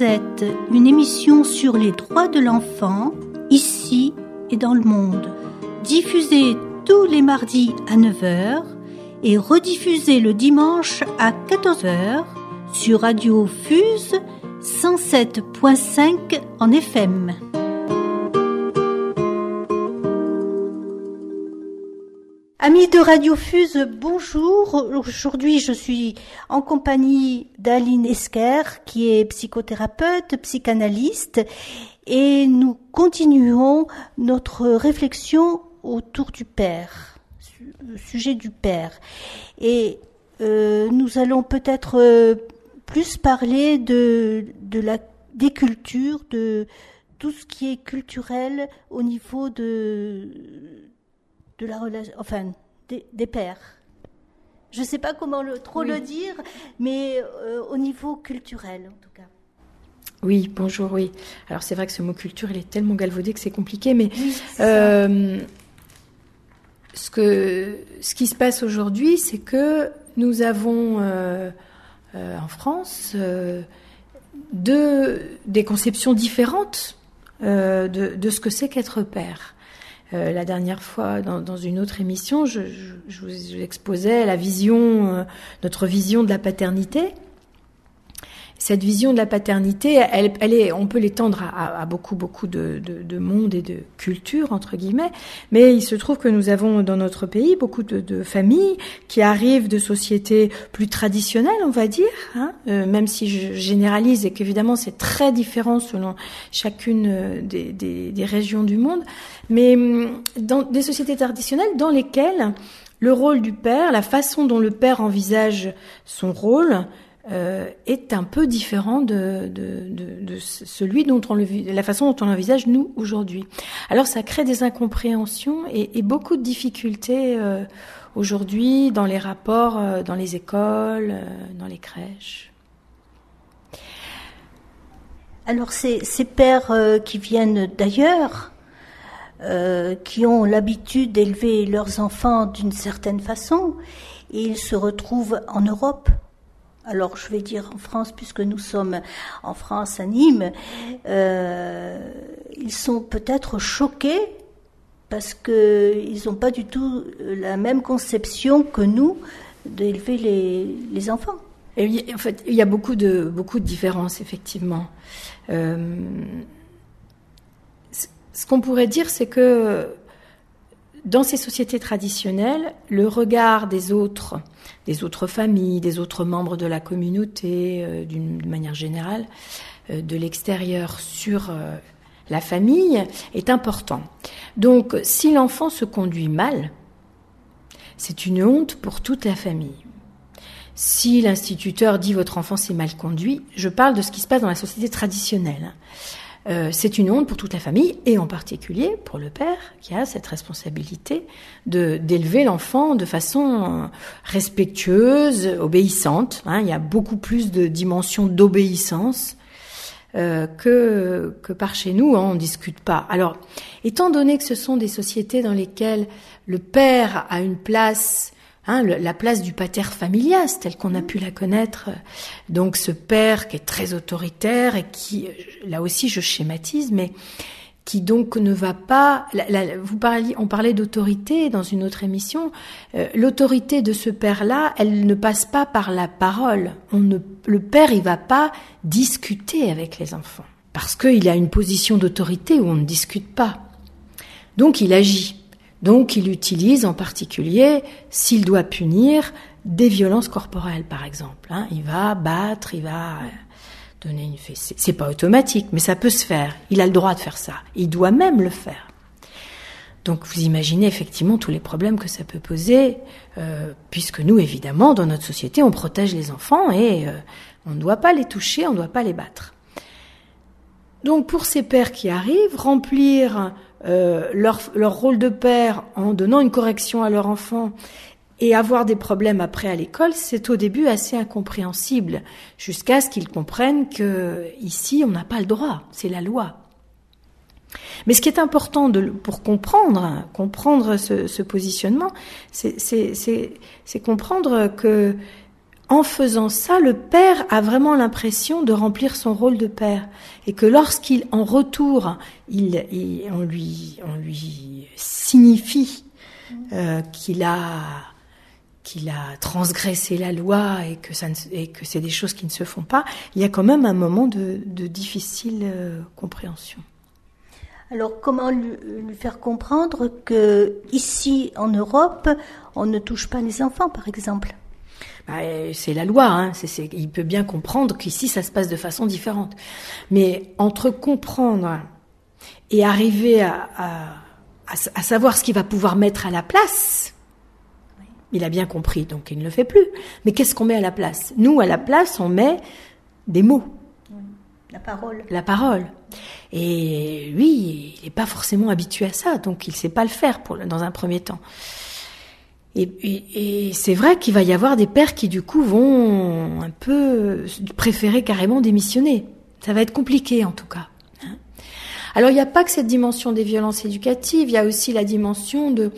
Une émission sur les droits de l'enfant, ici et dans le monde. Diffusée tous les mardis à 9h et rediffusée le dimanche à 14h sur Radio Fuse 107.5 en FM. Amis de Radio Fuse, bonjour. Aujourd'hui, je suis en compagnie d'Aline Esker, qui est psychothérapeute, psychanalyste, et nous continuons notre réflexion autour du père, sujet du père. Et euh, nous allons peut-être euh, plus parler de, de la, des cultures, de tout ce qui est culturel au niveau de de la relation, enfin, des, pères. Je ne sais pas comment le, trop le dire, mais euh, au niveau culturel, en tout cas. Oui, bonjour, oui. Alors c'est vrai que ce mot culture, il est tellement galvaudé que c'est compliqué, mais euh, ce, que, ce qui se passe aujourd'hui, c'est que nous avons euh, en France deux, des conceptions différentes de, de, ce que c'est qu'être père. Euh, la dernière fois, dans, une autre émission, je, vous exposais la vision, euh, notre vision de la paternité cette vision de la paternité, elle, elle est, on peut l'étendre à, à, beaucoup, beaucoup de, de, de, monde et de culture, entre guillemets, mais il se trouve que nous avons dans notre pays beaucoup de, de familles qui arrivent de sociétés plus traditionnelles, on va dire, hein, euh, même si je généralise et qu'évidemment c'est très différent selon chacune euh, des, des, des régions du monde, mais hum, dans des sociétés traditionnelles dans lesquelles le rôle du père, la façon dont le père envisage son rôle, euh, est un peu différent de, de, de, de, celui dont on le, la façon dont on l'envisage nous aujourd'hui. Alors ça crée des incompréhensions et, et beaucoup de difficultés euh, aujourd'hui dans les rapports, euh, dans les écoles, euh, dans les crèches. Alors ces, ces pères euh, qui viennent d'ailleurs, qui ont l'habitude d'élever leurs enfants d'une certaine façon, et ils se retrouvent en Europe alors je vais dire en France, puisque nous sommes en France à Nîmes, euh, ils sont peut-être choqués parce qu'ils n'ont pas du tout la même conception que nous d'élever les, enfants. Et en fait, il y a beaucoup de, beaucoup de différences, effectivement. Euh, ce qu'on pourrait dire, c'est que dans ces sociétés traditionnelles, le regard des autres, des autres familles, des autres membres de la communauté, euh, d'une manière générale, euh, de l'extérieur sur euh, la famille est important. Donc, si l'enfant se conduit mal, c'est une honte pour toute la famille. Si l'instituteur dit votre enfant s'est mal conduit, je parle de ce qui se passe dans la société traditionnelle. Euh, c'est une honte pour toute la famille et en particulier pour le père qui a cette responsabilité de d'élever l'enfant de façon euh, respectueuse, obéissante. Hein. il y a beaucoup plus de dimensions d'obéissance euh, que que par chez nous. Hein, on discute pas. Alors, étant donné que ce sont des sociétés dans lesquelles le père a une place Hein, la place du pater familias, tel qu'on a pu la connaître. Donc ce père qui est très autoritaire et qui, là aussi je schématise, mais qui donc ne va pas. vous parliez, on parlait d'autorité dans une autre émission. Euh, l'autorité de ce père-là, elle ne passe pas par la parole. On ne, le père, il va pas discuter avec les enfants parce qu'il a une position d'autorité où on ne discute pas. Donc il agit. Donc il utilise en particulier, s'il doit punir, des violences corporelles par exemple. Hein. Il va battre, il va euh, donner une fessée. C'est pas automatique, mais ça peut se faire. Il a le droit de faire ça. Il doit même le faire. Donc vous imaginez effectivement tous les problèmes que ça peut poser, euh, puisque nous, évidemment, dans notre société, on protège les enfants et euh, on ne doit pas les toucher, on ne doit pas les battre. Donc pour ces pères qui arrivent, remplir euh, leur, leur rôle de père en donnant une correction à leur enfant et avoir des problèmes après à l'école, c'est au début assez incompréhensible, jusqu'à ce qu'ils comprennent que ici on n'a pas le droit, c'est la loi. Mais ce qui est important de, pour comprendre, comprendre ce, ce positionnement, c'est comprendre que en faisant ça, le père a vraiment l'impression de remplir son rôle de père. Et que lorsqu'il, en retour, il, on, lui, lui signifie euh, qu'il a a transgressé la loi et que, que c'est des choses qui ne se font pas, il y a quand même un moment de, difficile euh, compréhension. Alors comment lui, faire comprendre que ici en Europe, on ne touche pas les enfants, par exemple? Bah, c'est la loi, hein. il peut bien comprendre qu'ici ça se passe de façon différente. Mais entre comprendre et arriver à, à savoir ce qu'il va pouvoir mettre à la place, il a bien compris, donc il ne le fait plus. Mais qu'est-ce qu'on met à la place? Nous, à la place, on met des mots. La parole. La parole. Et lui, il n'est pas forcément habitué à ça, donc il ne sait pas le faire pour, dans un premier temps. Et, c'est vrai qu'il va y avoir des pères qui du coup vont un peu préférer carrément démissionner. Ça va être compliqué en tout cas. Hein. Alors il n'y a pas que cette dimension des violences éducatives, il y a aussi la dimension de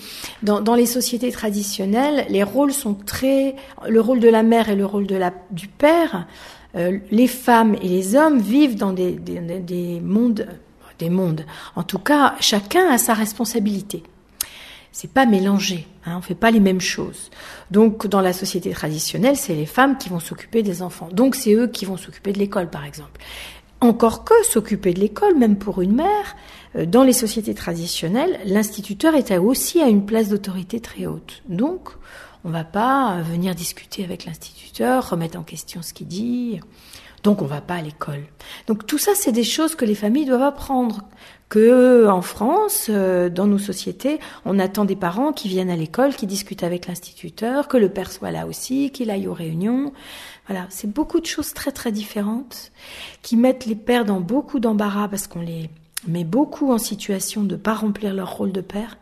dans, les sociétés traditionnelles, les rôles sont très le rôle de la mère et le rôle de la du père. Euh, les femmes et les hommes vivent dans des, des mondes des mondes. En tout cas, chacun a sa responsabilité c'est pas mélangé, hein, on fait pas les mêmes choses. Donc dans la société traditionnelle, c'est les femmes qui vont s'occuper des enfants. Donc c'est eux qui vont s'occuper de l'école par exemple. Encore que s'occuper de l'école, même pour une mère, euh, dans les sociétés traditionnelles, l'instituteur est aussi à une place d'autorité très haute. Donc on va pas venir discuter avec l'instituteur, remettre en question ce qu'il dit. Donc on va pas à l'école. Donc tout ça, c'est des choses que les familles doivent apprendre que en France, euh, dans nos sociétés, on attend des parents qui viennent à l'école, qui discutent avec l'instituteur, que le père soit là aussi, qu'il aille aux réunions. Voilà, c'est beaucoup de choses très très différentes qui mettent les pères dans beaucoup d'embarras parce qu'on les met beaucoup en situation de pas remplir leur rôle de père.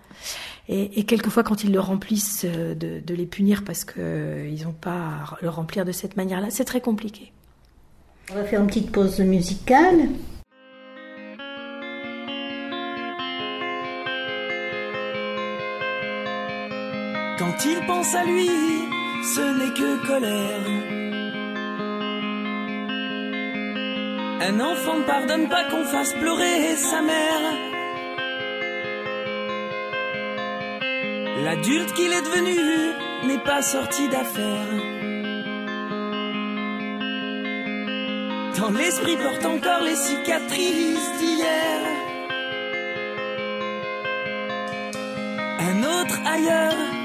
Et, quelquefois, quand ils le remplissent, euh, de, de les punir parce qu'ils euh, n'ont pas à le remplir de cette manière-là, c'est très compliqué. On va faire une petite pause musicale. Quand il pense à lui, ce n'est que colère. Un enfant ne pardonne pas qu'on fasse pleurer sa mère. L'adulte qu'il est devenu n'est pas sorti d'affaire. Dans l'esprit porte encore les cicatrices d'hier. Un autre ailleurs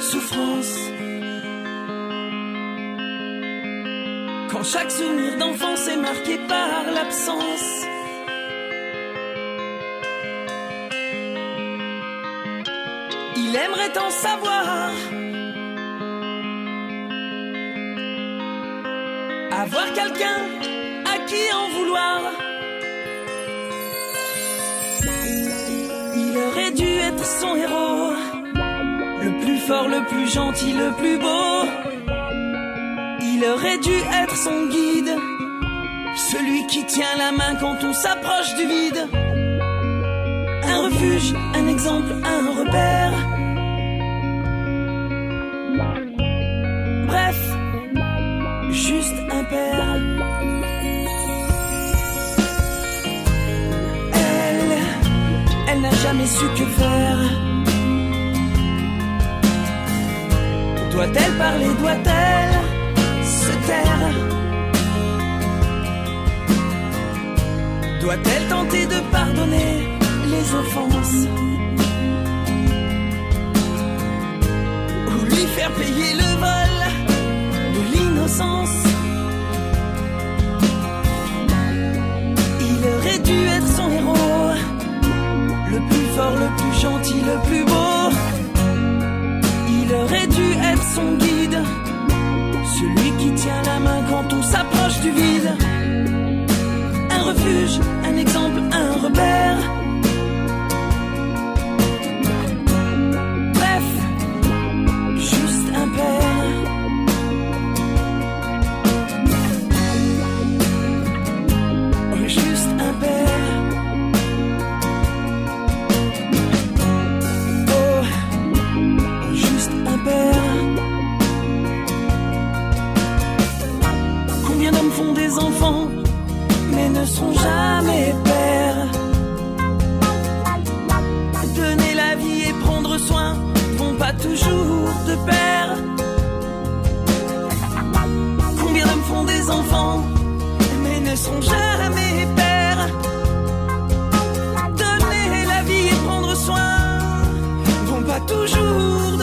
souffrance. Quand chaque souvenir d'enfance est marqué par l'absence. Il aimerait en savoir. Avoir quelqu'un à qui en vouloir. Il aurait dû être son héros le plus gentil, le plus beau. Il aurait dû être son guide, celui qui tient la main quand on s'approche du vide. Un refuge, un exemple, un repère. Bref, juste un père. Elle, elle n'a jamais su que faire. Doit-elle parler, doit-elle se taire Doit-elle tenter de pardonner les offenses Ou lui faire payer le vol de l'innocence Il aurait dû être son héros, le plus fort, le plus gentil, le plus beau. Il aurait dû font des enfants, mais ne sont jamais pères. Donner la vie et prendre soin vont pas toujours de pair. Combien d'hommes font des enfants, mais ne sont jamais pères. Donner la vie et prendre soin vont pas toujours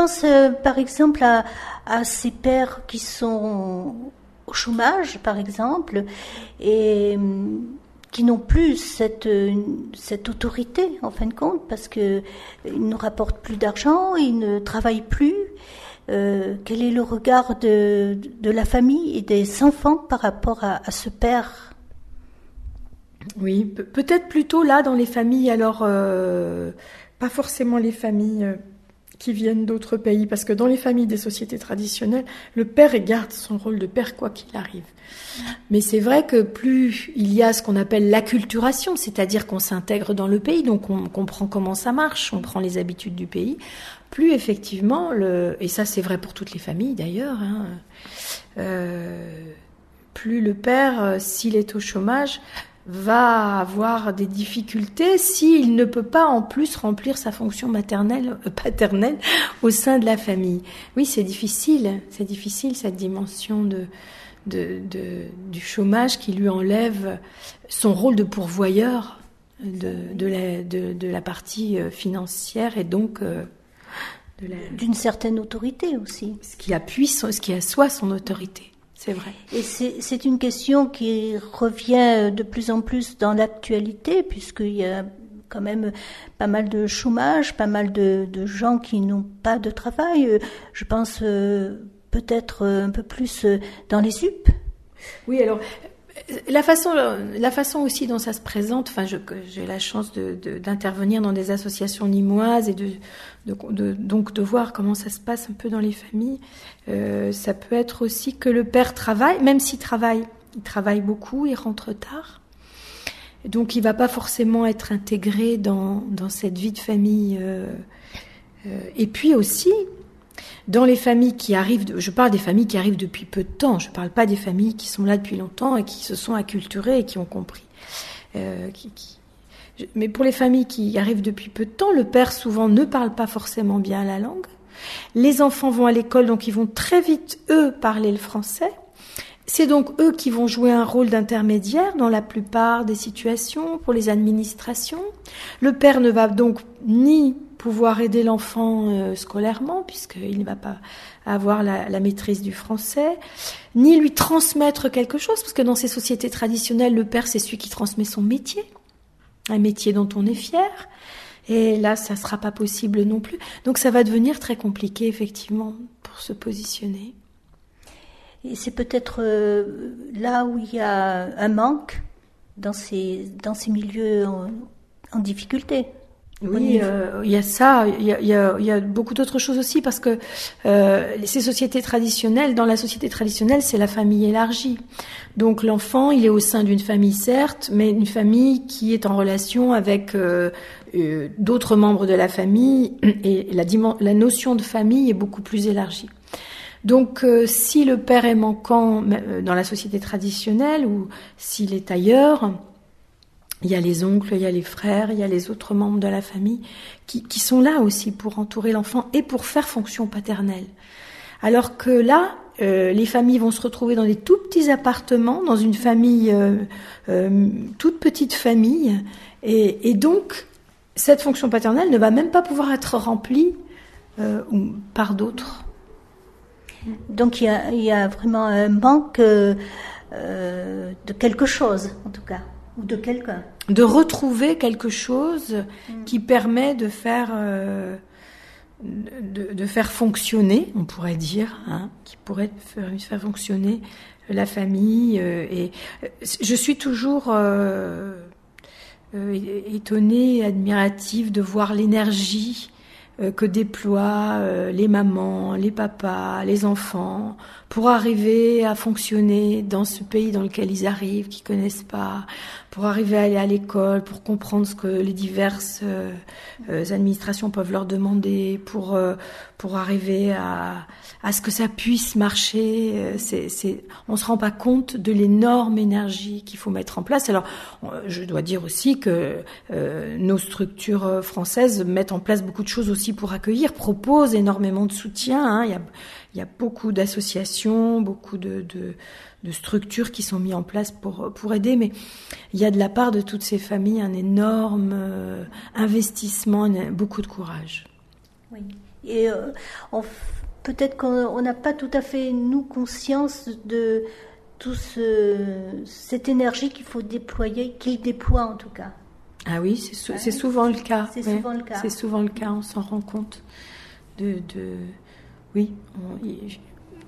pense euh, par exemple à, ces pères qui sont au chômage, par exemple, et hum, qui n'ont plus cette, euh, cette autorité, en fin de compte, parce que ils ne rapportent plus d'argent, ils ne travaillent plus. Euh, quel est le regard de, la famille et des enfants par rapport à, ce père? Oui, pe- peut-être plutôt là dans les familles, alors euh, pas forcément les familles euh, qui viennent d'autres pays, parce que dans les familles des sociétés traditionnelles, le père garde son rôle de père quoi qu'il arrive. Mais c'est vrai que plus il y a ce qu'on appelle l'acculturation, c'est-à-dire qu'on s'intègre dans le pays, donc on comprend comment ça marche, on prend les habitudes du pays, plus effectivement, le, et ça c'est vrai pour toutes les familles d'ailleurs, hein, euh, plus le père, euh, s'il est au chômage, va avoir des difficultés s'il ne peut pas en plus remplir sa fonction maternelle, euh, paternelle au sein de la famille. Oui, c'est difficile, c'est difficile cette dimension de, de, de- du chômage qui lui enlève son rôle de pourvoyeur de, de, la, de, de la partie euh, financière et donc euh, la, D'une certaine autorité aussi. ce qui appuie, ce qui assoit son autorité. C'est vrai. Et c'est une question qui revient de plus en plus dans l'actualité, puisqu'il y a quand même pas mal de chômage, pas mal de, de gens qui n'ont pas de travail. Euh, Je pense euh, peut-être euh, un peu plus euh, dans les UP. Oui, alors euh, la façon, la façon aussi dont ça se présente. Enfin, j'ai la chance de- de- d'intervenir dans des associations limoises et de, de- de- donc de voir comment ça se passe un peu dans les familles. Euh, ça peut être aussi que le père travaille, même s'il travaille, il travaille beaucoup, il rentre tard. Donc, il va pas forcément être intégré dans, dans cette vie de famille. euh, euh, et puis aussi, dans les familles qui arrivent, je parle des familles qui arrivent depuis peu de temps, je ne parle pas des familles qui sont là depuis longtemps et qui se sont acculturées et qui ont compris. Euh, Mais pour les familles qui arrivent depuis peu de temps, le père souvent ne parle pas forcément bien la langue. Les enfants vont à l'école, donc ils vont très vite, eux, parler le français. C'est donc eux qui vont jouer un rôle d'intermédiaire dans la plupart des situations pour les administrations. Le père ne va donc ni pouvoir aider l'enfant euh, scolairement, puisqu'il ne va pas avoir la, maîtrise du français, ni lui transmettre quelque chose, parce que dans ces sociétés traditionnelles, le père, c'est celui qui transmet son métier, un métier dont on est fier. Et là, ça ne sera pas possible non plus. Donc ça va devenir très compliqué, effectivement, pour se positionner. Et c'est peut-être euh, là où il y a un manque dans ces, dans ces milieux en difficulté. Oui, euh, il y a ça, il y a, y a, y a beaucoup d'autres choses aussi parce que euh, ces sociétés traditionnelles, dans la société traditionnelle, c'est la famille élargie. Donc l'enfant, il est au sein d'une famille certes, mais une famille qui est en relation avec euh, euh, d'autres membres de la famille et la, la notion de famille est beaucoup plus élargie. Donc, euh, si le père est manquant euh, dans la société traditionnelle ou s'il est ailleurs, il y a les oncles, il y a les frères, il y a les autres membres de la famille qui, sont là aussi pour entourer l'enfant et pour faire fonction paternelle. Alors que là, euh, les familles vont se retrouver dans des tout petits appartements, dans une famille, euh, euh, toute petite famille, et, donc cette fonction paternelle ne va même pas pouvoir être remplie par d'autres. Donc il y, a, vraiment un manque de quelque chose, en tout cas, ou de quelqu'un. De retrouver quelque chose mm. qui permet de faire de, de, faire fonctionner, on pourrait dire, hein, qui pourrait faire, faire, fonctionner la famille. Euh, et euh, je suis toujours euh, euh, étonnée, admirative de voir l'énergie que déploient les mamans, les papas, les enfants pour arriver à fonctionner dans ce pays dans lequel ils arrivent, qu'ils connaissent pas, pour arriver à aller à l'école, pour comprendre ce que les diverses euh, euh, administrations peuvent leur demander, pour euh, pour arriver à, à ce que ça puisse marcher. C'est, c'est, on se rend pas compte de l'énorme énergie qu'il faut mettre en place. Alors, je dois dire aussi que nos structures françaises mettent en place beaucoup de choses aussi pour accueillir, proposent énormément de soutien. Hein. Il y a il y a beaucoup d'associations, beaucoup de, de, de, structures qui sont mises en place pour, pour aider, mais il y a de la part de toutes ces familles un énorme euh, investissement, beaucoup de courage. Oui. Et euh, peut-être qu'on n'a pas tout à fait, nous, conscience de toute ce, cette énergie qu'il faut déployer, qu'il déploie en tout cas. Ah oui, c'est souvent le cas. C'est souvent le cas. C'est souvent le cas, on s'en rend compte de, de oui,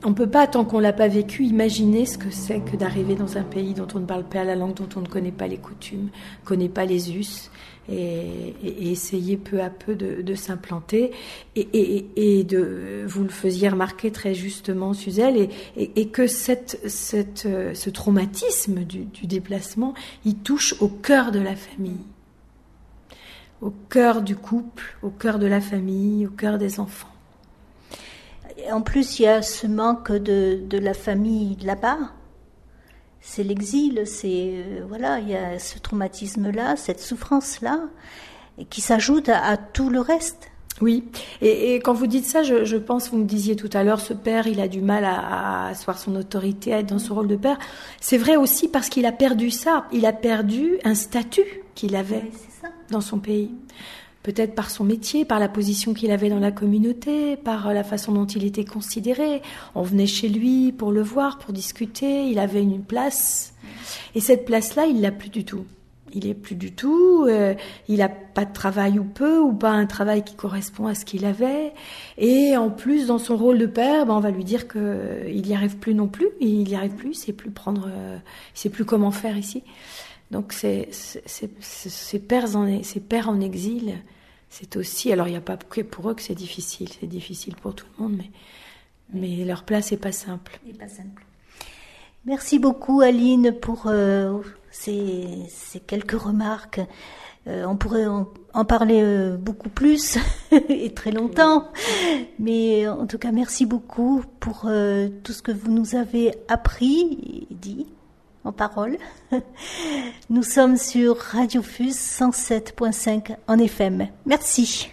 on ne peut pas, tant qu'on l'a pas vécu, imaginer ce que c'est que d'arriver dans un pays dont on ne parle pas la langue, dont on ne connaît pas les coutumes, connaît pas les us, et, essayer peu à peu de, s'implanter. Et, de, vous le faisiez remarquer très justement, Suzelle, et, que cette, ce traumatisme du, du déplacement, il touche au cœur de la famille, au cœur du couple, au cœur de la famille, au cœur des enfants en plus, il y a ce manque de, de la famille là-bas. C'est l'exil, c'est euh, voilà, il y a ce traumatisme-là, cette souffrance-là, qui s'ajoute à, tout le reste. Oui, et, quand vous dites ça, je, pense, vous me disiez tout à l'heure, ce père, il a du mal à, à asseoir son autorité, à être dans ce rôle de père. C'est vrai aussi parce qu'il a perdu ça, il a perdu un statut qu'il avait dans son pays peut-être par son métier, par la position qu'il avait dans la communauté, par la façon dont il était considéré. On venait chez lui pour le voir, pour discuter, il avait une place. Et cette place-là, il l'a plus du tout. Il est plus du tout, euh, il a pas de travail ou peu, ou pas un travail qui correspond à ce qu'il avait. Et en plus, dans son rôle de père, ben, on va lui dire que il y arrive plus non plus, il y arrive plus, il sait plus prendre, euh, sait plus comment faire ici. Donc ces pères en exil, c'est aussi alors il n'y a pas que pour eux que c'est difficile, c'est difficile pour tout le monde, mais leur place n'est pas simple. pas simple. Merci beaucoup Aline pour euh, ces, ces, quelques remarques. Euh, on pourrait en, parler euh, beaucoup plus et très longtemps, mais en tout cas merci beaucoup pour tout ce que vous nous avez appris et dit en parole. Nous sommes sur Radio Fuse 107.5 en FM. Merci.